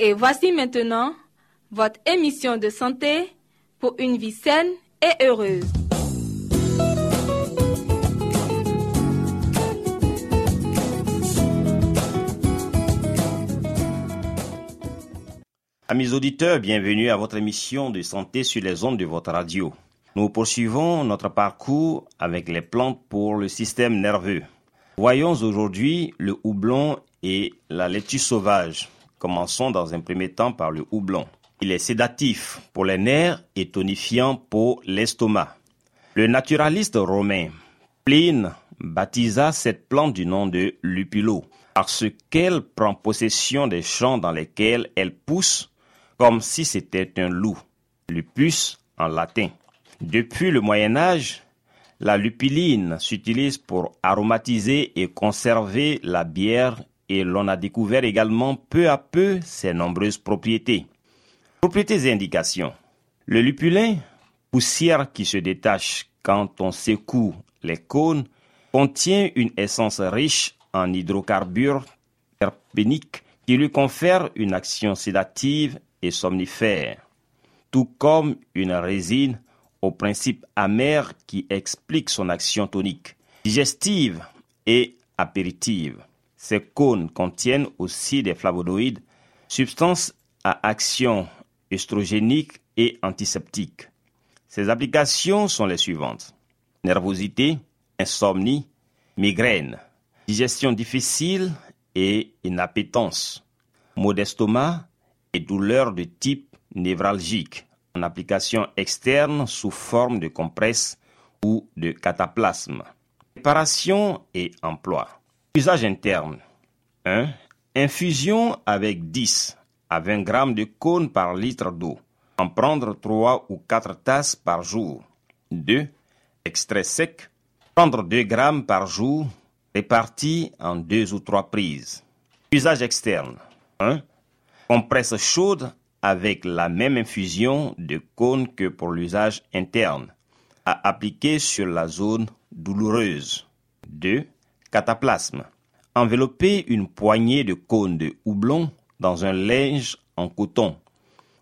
Et voici maintenant votre émission de santé pour une vie saine et heureuse. Amis auditeurs, bienvenue à votre émission de santé sur les ondes de votre radio. Nous poursuivons notre parcours avec les plantes pour le système nerveux. Voyons aujourd'hui le houblon et la laitue sauvage. Commençons dans un premier temps par le houblon. Il est sédatif pour les nerfs et tonifiant pour l'estomac. Le naturaliste romain Pline baptisa cette plante du nom de lupulo parce qu'elle prend possession des champs dans lesquels elle pousse comme si c'était un loup, lupus en latin. Depuis le Moyen Âge, la lupiline s'utilise pour aromatiser et conserver la bière et l'on a découvert également peu à peu ses nombreuses propriétés. Propriétés et indications. Le lupulin, poussière qui se détache quand on secoue les cônes, contient une essence riche en hydrocarbures terpéniques qui lui confère une action sédative et somnifère, tout comme une résine au principe amer qui explique son action tonique, digestive et apéritive. Ces cônes contiennent aussi des flavonoïdes, substances à action œstrogénique et antiseptique. Ces applications sont les suivantes. Nervosité, insomnie, migraine, digestion difficile et inappétence, maux d'estomac et douleurs de type névralgique en application externe sous forme de compresse ou de cataplasme. Préparation et emploi. Usage interne. 1. Infusion avec 10 à 20 grammes de cône par litre d'eau. En prendre 3 ou 4 tasses par jour. 2. Extrait sec. Prendre 2 grammes par jour répartis en 2 ou 3 prises. Usage externe. 1. Compresse chaude avec la même infusion de cône que pour l'usage interne, à appliquer sur la zone douloureuse. 2. Cataplasme. Envelopper une poignée de cônes de houblon dans un linge en coton.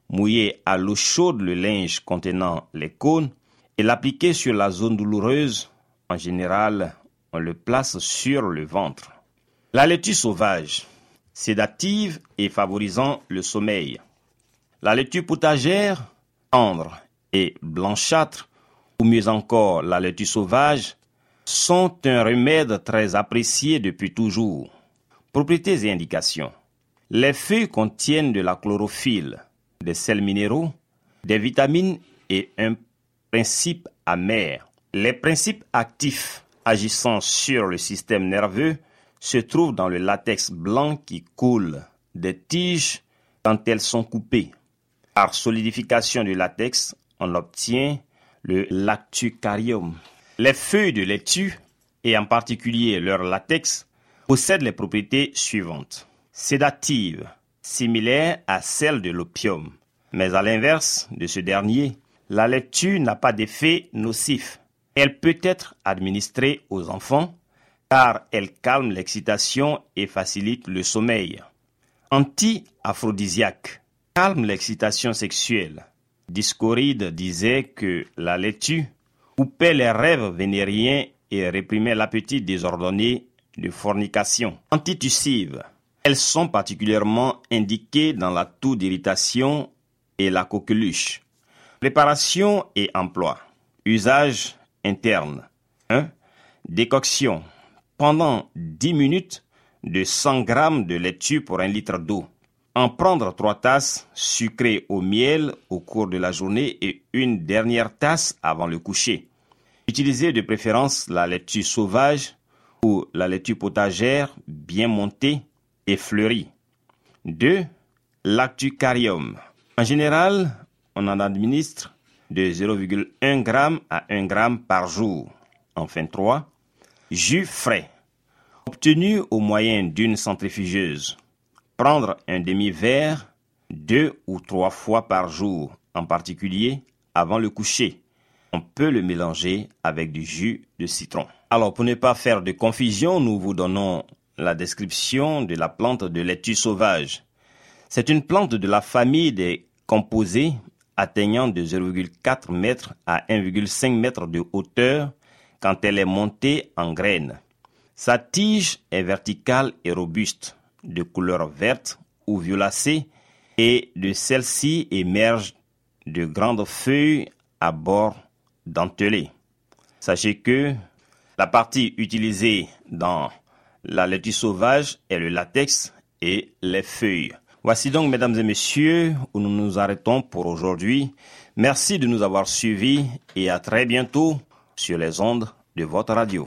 Mouiller à l'eau chaude le linge contenant les cônes et l'appliquer sur la zone douloureuse. En général, on le place sur le ventre. La laitue sauvage sédative et favorisant le sommeil. La laitue potagère, tendre et blanchâtre, ou mieux encore la laitue sauvage, sont un remède très apprécié depuis toujours. Propriétés et indications. Les feuilles contiennent de la chlorophylle, des sels minéraux, des vitamines et un principe amer. Les principes actifs agissant sur le système nerveux se trouvent dans le latex blanc qui coule des tiges quand elles sont coupées. Par solidification du latex, on obtient le lactucarium. Les feuilles de laitue, et en particulier leur latex, possèdent les propriétés suivantes. Sédatives, similaires à celles de l'opium. Mais à l'inverse de ce dernier, la laitue n'a pas d'effet nocif. Elle peut être administrée aux enfants car elle calme l'excitation et facilite le sommeil. Anti-aphrodisiaque, calme l'excitation sexuelle. Discoride disait que la laitue coupait les rêves vénériens et réprimait l'appétit désordonné de fornication. Antitussive, elles sont particulièrement indiquées dans la toux d'irritation et la coqueluche. Préparation et emploi. Usage interne. 1. Décoction. Pendant 10 minutes de 100 g de laitue pour un litre d'eau. En prendre 3 tasses sucrées au miel au cours de la journée et une dernière tasse avant le coucher. Utilisez de préférence la laitue sauvage ou la laitue potagère bien montée et fleurie. 2. Lactucarium. En général, on en administre de 0,1 g à 1 g par jour. Enfin 3. Jus frais. Obtenu au moyen d'une centrifugeuse. Prendre un demi-verre deux ou trois fois par jour, en particulier avant le coucher. On peut le mélanger avec du jus de citron. Alors, pour ne pas faire de confusion, nous vous donnons la description de la plante de laitue sauvage. C'est une plante de la famille des composés atteignant de 0,4 m à 1,5 m de hauteur quand elle est montée en graines. Sa tige est verticale et robuste, de couleur verte ou violacée, et de celle-ci émergent de grandes feuilles à bord dentelés. Sachez que la partie utilisée dans la laitue sauvage est le latex et les feuilles. Voici donc, mesdames et messieurs, où nous nous arrêtons pour aujourd'hui. Merci de nous avoir suivis et à très bientôt sur les ondes de votre radio.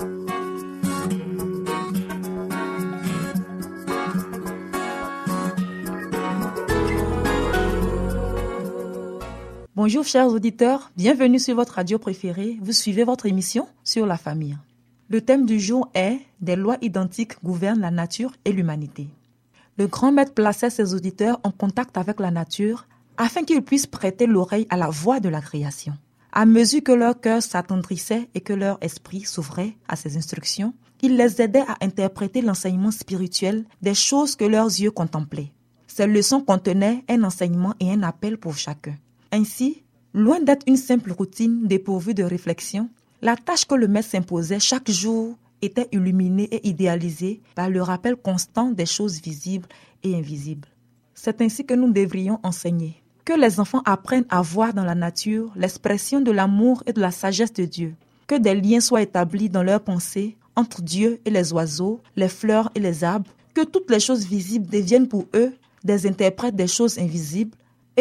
Bonjour chers auditeurs, bienvenue sur votre radio préférée. Vous suivez votre émission sur la famille. Le thème du jour est Des lois identiques gouvernent la nature et l'humanité. Le grand maître plaçait ses auditeurs en contact avec la nature afin qu'ils puissent prêter l'oreille à la voix de la création. À mesure que leur cœur s'attendrissait et que leur esprit s'ouvrait à ses instructions, il les aidait à interpréter l'enseignement spirituel des choses que leurs yeux contemplaient. Ces leçons contenaient un enseignement et un appel pour chacun. Ainsi, loin d'être une simple routine dépourvue de réflexion, la tâche que le maître s'imposait chaque jour était illuminée et idéalisée par le rappel constant des choses visibles et invisibles. C'est ainsi que nous devrions enseigner. Que les enfants apprennent à voir dans la nature l'expression de l'amour et de la sagesse de Dieu. Que des liens soient établis dans leurs pensées entre Dieu et les oiseaux, les fleurs et les arbres. Que toutes les choses visibles deviennent pour eux des interprètes des choses invisibles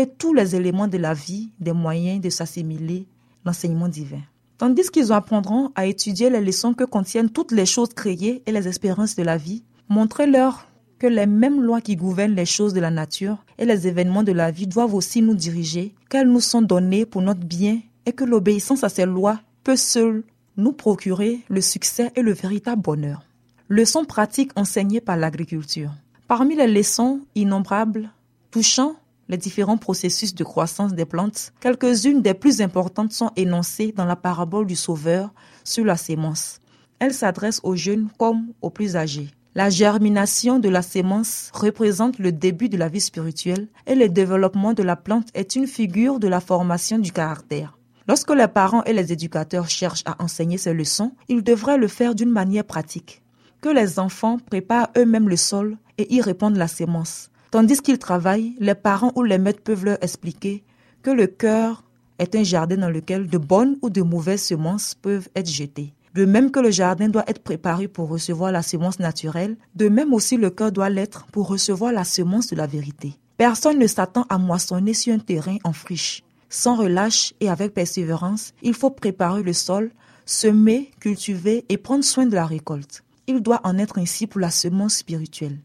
tous les éléments de la vie des moyens de s'assimiler l'enseignement divin. Tandis qu'ils apprendront à étudier les leçons que contiennent toutes les choses créées et les espérances de la vie, montrez-leur que les mêmes lois qui gouvernent les choses de la nature et les événements de la vie doivent aussi nous diriger, qu'elles nous sont données pour notre bien et que l'obéissance à ces lois peut seule nous procurer le succès et le véritable bonheur. Leçons pratiques enseignées par l'agriculture. Parmi les leçons innombrables touchant les différents processus de croissance des plantes, quelques-unes des plus importantes sont énoncées dans la parabole du Sauveur sur la sémence. Elle s'adresse aux jeunes comme aux plus âgés. La germination de la sémence représente le début de la vie spirituelle et le développement de la plante est une figure de la formation du caractère. Lorsque les parents et les éducateurs cherchent à enseigner ces leçons, ils devraient le faire d'une manière pratique. Que les enfants préparent eux-mêmes le sol et y répandent la sémence. Tandis qu'ils travaillent, les parents ou les maîtres peuvent leur expliquer que le cœur est un jardin dans lequel de bonnes ou de mauvaises semences peuvent être jetées. De même que le jardin doit être préparé pour recevoir la semence naturelle, de même aussi le cœur doit l'être pour recevoir la semence de la vérité. Personne ne s'attend à moissonner sur un terrain en friche. Sans relâche et avec persévérance, il faut préparer le sol, semer, cultiver et prendre soin de la récolte. Il doit en être ainsi pour la semence spirituelle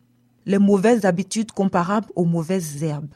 les mauvaises habitudes comparables aux mauvaises herbes.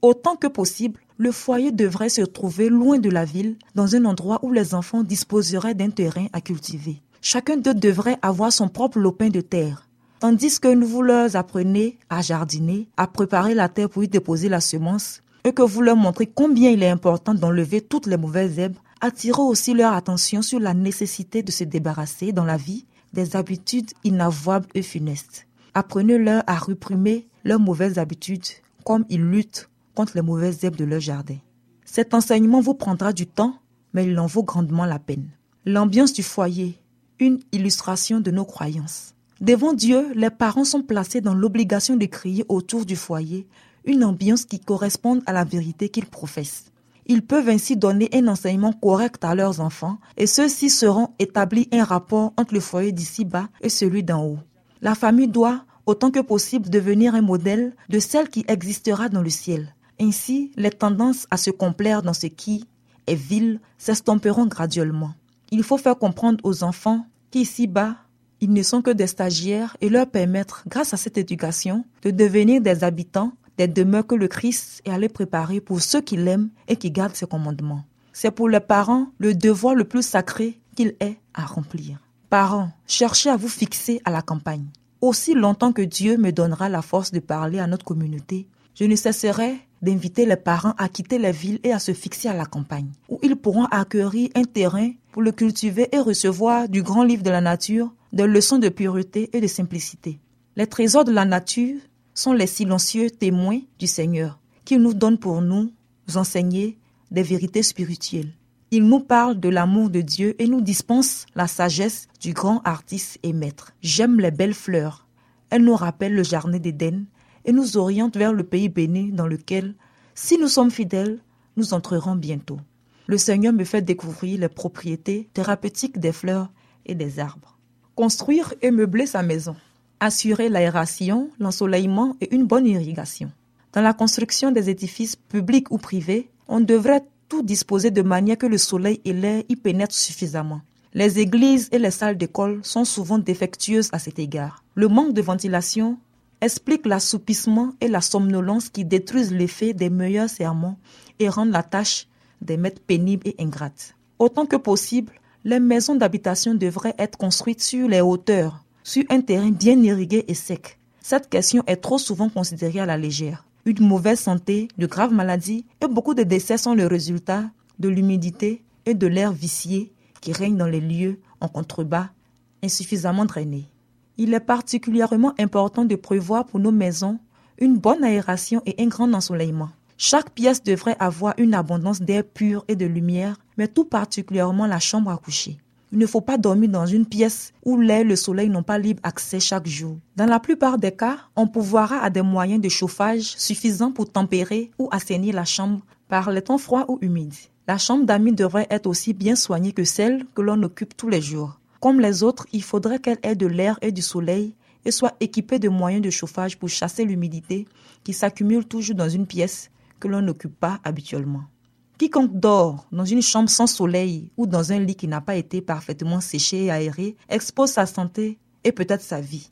Autant que possible, le foyer devrait se trouver loin de la ville, dans un endroit où les enfants disposeraient d'un terrain à cultiver. Chacun d'eux devrait avoir son propre lopin de terre. Tandis que vous leur apprenez à jardiner, à préparer la terre pour y déposer la semence, et que vous leur montrez combien il est important d'enlever toutes les mauvaises herbes, attirez aussi leur attention sur la nécessité de se débarrasser dans la vie des habitudes inavouables et funestes. Apprenez-leur à réprimer leurs mauvaises habitudes comme ils luttent contre les mauvaises herbes de leur jardin. Cet enseignement vous prendra du temps, mais il en vaut grandement la peine. L'ambiance du foyer, une illustration de nos croyances. Devant Dieu, les parents sont placés dans l'obligation de créer autour du foyer une ambiance qui corresponde à la vérité qu'ils professent. Ils peuvent ainsi donner un enseignement correct à leurs enfants et ceux-ci seront établis un rapport entre le foyer d'ici-bas et celui d'en haut. La famille doit, autant que possible, devenir un modèle de celle qui existera dans le ciel. Ainsi, les tendances à se complaire dans ce qui est vil s'estomperont graduellement. Il faut faire comprendre aux enfants qu'ici-bas, ils ne sont que des stagiaires et leur permettre, grâce à cette éducation, de devenir des habitants des demeures que le Christ est allé préparer pour ceux qui l'aiment et qui gardent ses commandements. C'est pour les parents le devoir le plus sacré qu'il est à remplir. Parents, cherchez à vous fixer à la campagne. Aussi longtemps que Dieu me donnera la force de parler à notre communauté, je ne cesserai d'inviter les parents à quitter les villes et à se fixer à la campagne, où ils pourront acquérir un terrain pour le cultiver et recevoir du grand livre de la nature des leçons de pureté et de simplicité. Les trésors de la nature sont les silencieux témoins du Seigneur, qui nous donnent pour nous enseigner des vérités spirituelles. Ils nous parlent de l'amour de Dieu et nous dispensent la sagesse du grand artiste et maître. J'aime les belles fleurs. Elles nous rappellent le jardin d'Éden et nous orientent vers le pays béni dans lequel, si nous sommes fidèles, nous entrerons bientôt. Le Seigneur me fait découvrir les propriétés thérapeutiques des fleurs et des arbres. Construire et meubler sa maison. Assurer l'aération, l'ensoleillement et une bonne irrigation. Dans la construction des édifices publics ou privés, on devrait tout disposer de manière que le soleil et l'air y pénètrent suffisamment. Les églises et les salles d'école sont souvent défectueuses à cet égard. Le manque de ventilation explique l'assoupissement et la somnolence qui détruisent l'effet des meilleurs sermons et rendent la tâche des maîtres pénibles et ingrates. Autant que possible, les maisons d'habitation devraient être construites sur les hauteurs sur un terrain bien irrigué et sec. Cette question est trop souvent considérée à la légère. Une mauvaise santé, de graves maladies et beaucoup de décès sont le résultat de l'humidité et de l'air vicié qui règne dans les lieux en contrebas insuffisamment drainés. Il est particulièrement important de prévoir pour nos maisons une bonne aération et un grand ensoleillement. Chaque pièce devrait avoir une abondance d'air pur et de lumière, mais tout particulièrement la chambre à coucher. Il ne faut pas dormir dans une pièce où l'air et le soleil n'ont pas libre accès chaque jour. Dans la plupart des cas, on pourvoira à des moyens de chauffage suffisants pour tempérer ou assainir la chambre par les temps froids ou humides. La chambre d'amis devrait être aussi bien soignée que celle que l'on occupe tous les jours. Comme les autres, il faudrait qu'elle ait de l'air et du soleil et soit équipée de moyens de chauffage pour chasser l'humidité qui s'accumule toujours dans une pièce que l'on n'occupe pas habituellement. Quiconque dort dans une chambre sans soleil ou dans un lit qui n'a pas été parfaitement séché et aéré expose sa santé et peut-être sa vie.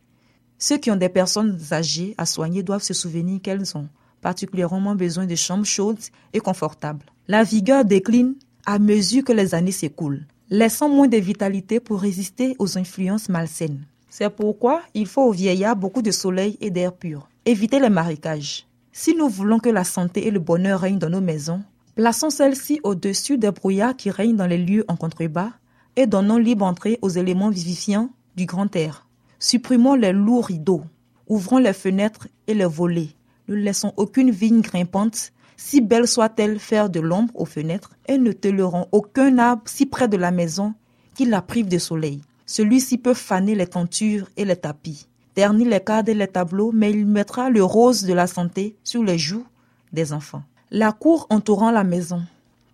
Ceux qui ont des personnes âgées à soigner doivent se souvenir qu'elles ont particulièrement besoin de chambres chaudes et confortables. La vigueur décline à mesure que les années s'écoulent, laissant moins de vitalité pour résister aux influences malsaines. C'est pourquoi il faut aux vieillards beaucoup de soleil et d'air pur. Évitez les marécages. Si nous voulons que la santé et le bonheur règnent dans nos maisons, Plaçons celle-ci au-dessus des brouillards qui règnent dans les lieux en contrebas et donnons libre entrée aux éléments vivifiants du grand air. Supprimons les lourds rideaux, ouvrons les fenêtres et les volets. Ne laissons aucune vigne grimpante, si belle soit-elle, faire de l'ombre aux fenêtres et ne tolérons aucun arbre si près de la maison qui la prive de soleil. Celui-ci peut faner les tentures et les tapis, ternir les cadres et les tableaux, mais il mettra le rose de la santé sur les joues des enfants. La cour entourant la maison.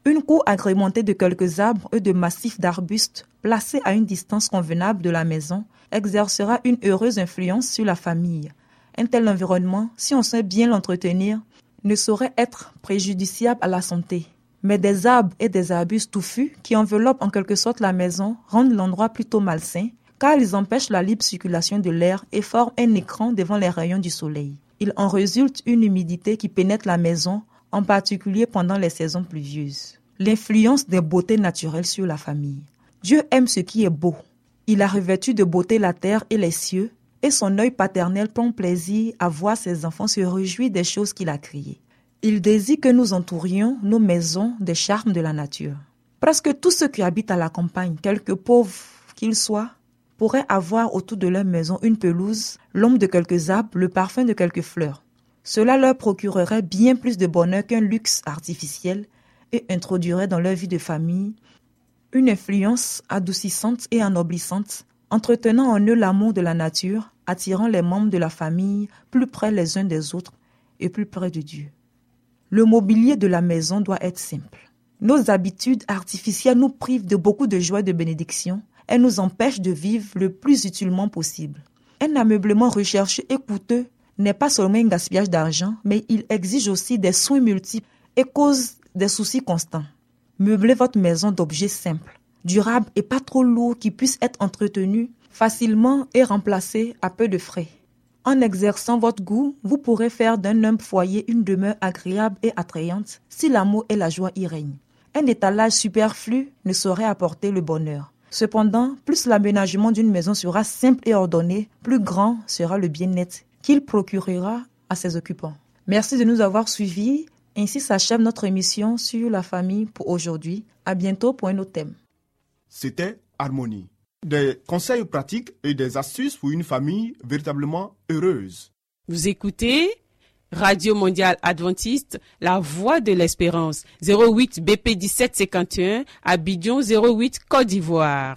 Une cour agrémentée de quelques arbres et de massifs d'arbustes placés à une distance convenable de la maison exercera une heureuse influence sur la famille. Un tel environnement, si on sait bien l'entretenir, ne saurait être préjudiciable à la santé. Mais des arbres et des arbustes touffus qui enveloppent en quelque sorte la maison rendent l'endroit plutôt malsain car ils empêchent la libre circulation de l'air et forment un écran devant les rayons du soleil. Il en résulte une humidité qui pénètre la maison en particulier pendant les saisons pluvieuses. L'influence des beautés naturelles sur la famille. Dieu aime ce qui est beau. Il a revêtu de beauté la terre et les cieux, et son œil paternel prend plaisir à voir ses enfants se réjouir des choses qu'il a créées. Il désire que nous entourions nos maisons des charmes de la nature. Presque tous ceux qui habitent à la campagne, quelque pauvres qu'ils soient, pourraient avoir autour de leur maison une pelouse, l'ombre de quelques arbres, le parfum de quelques fleurs. Cela leur procurerait bien plus de bonheur qu'un luxe artificiel et introduirait dans leur vie de famille une influence adoucissante et ennoblissante, entretenant en eux l'amour de la nature, attirant les membres de la famille plus près les uns des autres et plus près de Dieu. Le mobilier de la maison doit être simple. Nos habitudes artificielles nous privent de beaucoup de joie et de bénédiction. Elles nous empêchent de vivre le plus utilement possible. Un ameublement recherché et coûteux n'est pas seulement un gaspillage d'argent, mais il exige aussi des soins multiples et cause des soucis constants. Meublez votre maison d'objets simples, durables et pas trop lourds qui puissent être entretenus facilement et remplacés à peu de frais. En exerçant votre goût, vous pourrez faire d'un humble foyer une demeure agréable et attrayante si l'amour et la joie y règnent. Un étalage superflu ne saurait apporter le bonheur. Cependant, plus l'aménagement d'une maison sera simple et ordonné, plus grand sera le bien-être qu'il procurera à ses occupants. Merci de nous avoir suivis. Ainsi s'achève notre émission sur la famille pour aujourd'hui. À bientôt pour un autre thème. C'était Harmonie. Des conseils pratiques et des astuces pour une famille véritablement heureuse. Vous écoutez Radio Mondiale Adventiste, La Voix de l'Espérance, 08 BP 1751, Abidjan 08 Côte d'Ivoire.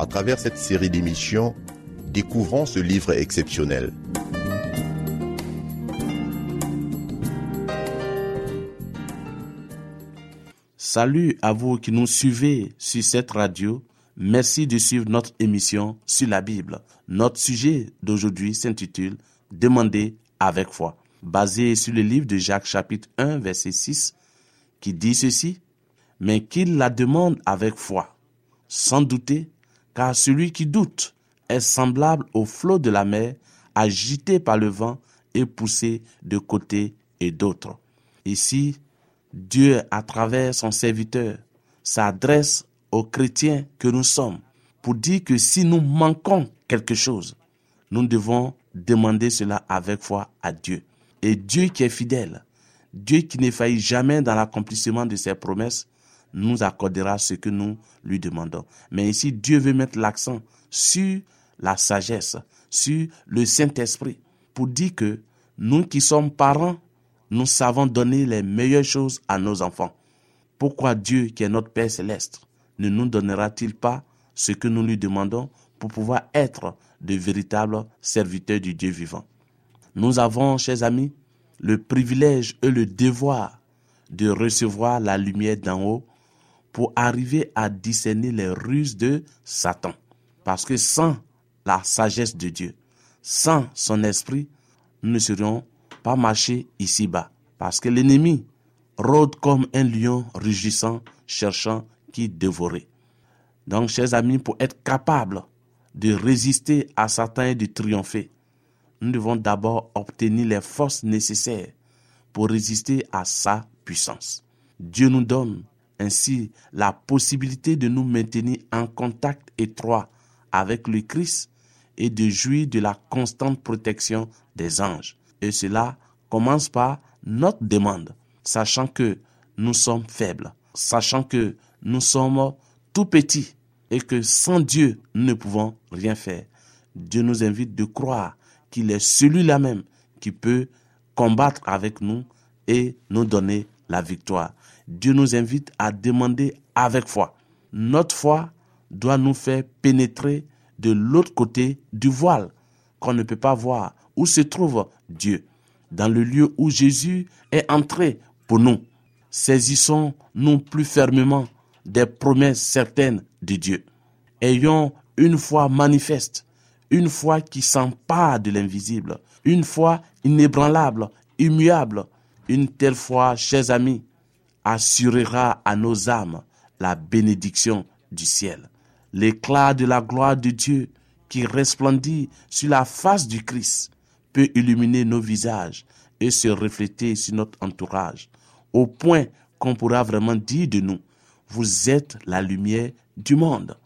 À travers cette série d'émissions, découvrons ce livre exceptionnel. Salut à vous qui nous suivez sur cette radio. Merci de suivre notre émission sur la Bible. Notre sujet d'aujourd'hui s'intitule Demandez avec foi, basé sur le livre de Jacques chapitre 1 verset 6 qui dit ceci, mais qu'il la demande avec foi, sans douter, car celui qui doute est semblable au flot de la mer, agité par le vent et poussé de côté et d'autre. Ici, Dieu, à travers son serviteur, s'adresse aux chrétiens que nous sommes pour dire que si nous manquons quelque chose, nous devons demander cela avec foi à Dieu. Et Dieu qui est fidèle, Dieu qui ne faillit jamais dans l'accomplissement de ses promesses, nous accordera ce que nous lui demandons. Mais ici, Dieu veut mettre l'accent sur la sagesse, sur le Saint-Esprit, pour dire que nous qui sommes parents, nous savons donner les meilleures choses à nos enfants. Pourquoi Dieu, qui est notre Père céleste, ne nous donnera-t-il pas ce que nous lui demandons pour pouvoir être de véritables serviteurs du Dieu vivant? Nous avons, chers amis, le privilège et le devoir de recevoir la lumière d'en haut pour arriver à discerner les ruses de Satan. Parce que sans la sagesse de Dieu, sans son esprit, nous ne serions pas marcher ici-bas. Parce que l'ennemi rôde comme un lion rugissant, cherchant qui dévorer. Donc, chers amis, pour être capable de résister à Satan et de triompher, nous devons d'abord obtenir les forces nécessaires pour résister à sa puissance. Dieu nous donne ainsi la possibilité de nous maintenir en contact étroit avec le Christ et de jouir de la constante protection des anges. Et cela commence par notre demande, sachant que nous sommes faibles, sachant que nous sommes tout petits et que sans Dieu, nous ne pouvons rien faire. Dieu nous invite de croire qu'il est celui-là même qui peut combattre avec nous et nous donner la victoire. Dieu nous invite à demander avec foi. Notre foi doit nous faire pénétrer de l'autre côté du voile qu'on ne peut pas voir, où se trouve Dieu, dans le lieu où Jésus est entré pour nous. saisissons-nous plus fermement des promesses certaines de Dieu. Ayons une foi manifeste, une foi qui s'empare de l'invisible, une foi inébranlable, immuable. Une telle foi, chers amis, assurera à nos âmes la bénédiction du ciel. L'éclat de la gloire de Dieu qui resplendit sur la face du Christ peut illuminer nos visages et se refléter sur notre entourage, au point qu'on pourra vraiment dire de nous, vous êtes la lumière du monde.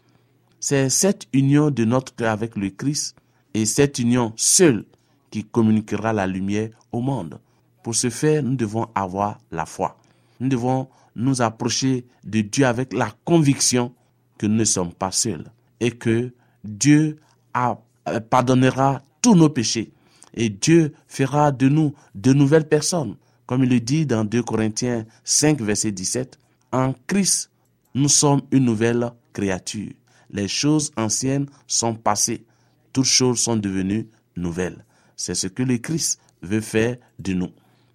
C'est cette union de notre cœur avec le Christ et cette union seule qui communiquera la lumière au monde. Pour ce faire, nous devons avoir la foi. Nous devons nous approcher de Dieu avec la conviction que nous ne sommes pas seuls et que Dieu euh, pardonnera tous nos péchés et Dieu fera de nous de nouvelles personnes. Comme il le dit dans 2 Corinthiens 5, verset 17, en Christ, nous sommes une nouvelle créature. Les choses anciennes sont passées. Toutes choses sont devenues nouvelles. C'est ce que le Christ veut faire de nous.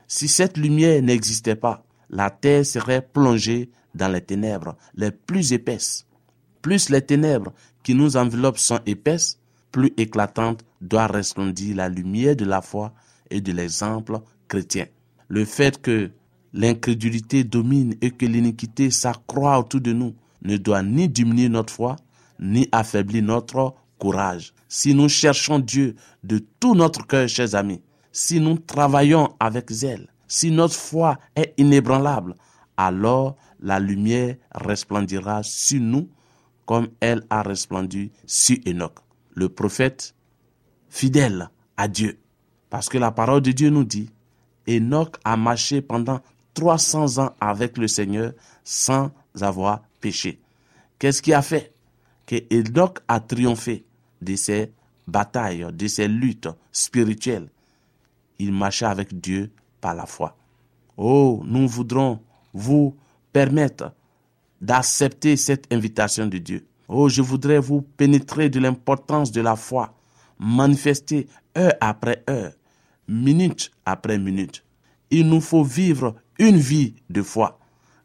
Si cette lumière n'existait pas, la terre serait plongée dans les ténèbres les plus épaisses. Plus les ténèbres qui nous enveloppent sont épaisses, plus éclatante doit resplendir la lumière de la foi et de l'exemple chrétien. Le fait que l'incrédulité domine et que l'iniquité s'accroît autour de nous ne doit ni diminuer notre foi, ni affaiblir notre courage. Si nous cherchons Dieu de tout notre cœur, chers amis, si nous travaillons avec zèle, si notre foi est inébranlable, alors la lumière resplendira sur nous comme elle a resplendu sur Enoch, le prophète fidèle à Dieu. Parce que la parole de Dieu nous dit, Enoch a marché pendant 300 ans avec le Seigneur sans avoir péché. Qu'est-ce qui a fait? Que Enoch a triomphé de ses batailles, de ses luttes spirituelles Il marchait avec Dieu par la foi. Oh, nous voudrons vous permettre d'accepter cette invitation de Dieu. Oh, je voudrais vous pénétrer de l'importance de la foi, manifester heure après heure, minute après minute. Il nous faut vivre une vie de foi,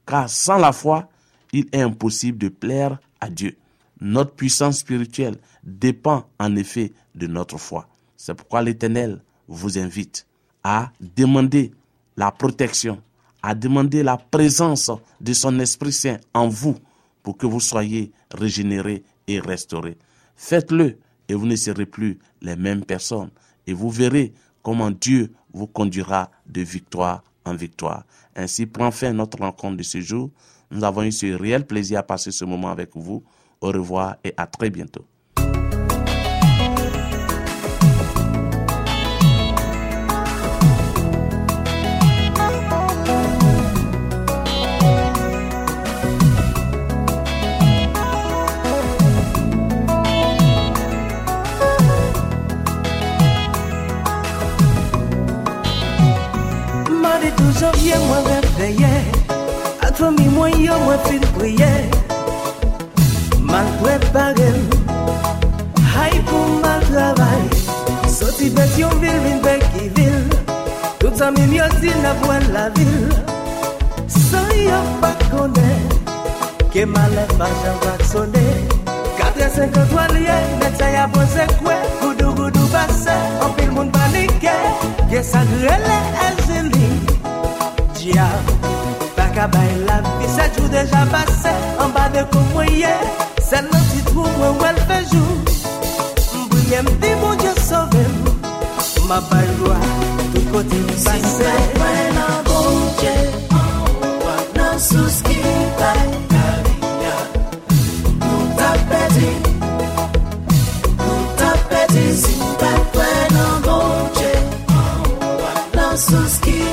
car sans la foi, il est impossible de plaire à Dieu. Notre puissance spirituelle dépend en effet de notre foi. C'est pourquoi l'Éternel vous invite à demander la protection, à demander la présence de son Esprit Saint en vous pour que vous soyez régénérés et restaurés. Faites-le et vous ne serez plus les mêmes personnes. Et vous verrez comment Dieu vous conduira de victoire en victoire. Ainsi prend fin notre rencontre de ce jour. Nous avons eu ce réel plaisir à passer ce moment avec vous. Au revoir et à très bientôt. ye mwen refleye Ak fami mwen yo mwen fin priye. Mal prepare Hay pou mal travay. Soti bet yon vil vin bek ki vil. Tout sa mi myo yo na apwen la vil. San yo pa kone Ke male pa jan wak sone. 4.53 liye Net sa ya pon se kwe Goudou goudou base Anpil moun panike. Ye sa grele el jia Baka bay la vi se jou deja pase An ba de kou mwenye Se nan ti trou mwen wel fejou Mbouye mdi moun je sove Ma bay lwa tout kote mpase Si mwen mwen la bon je An wak nan sous ki bay Karinya Nou ta Nou ta Si bay bay la bon An wak nan sous ki bay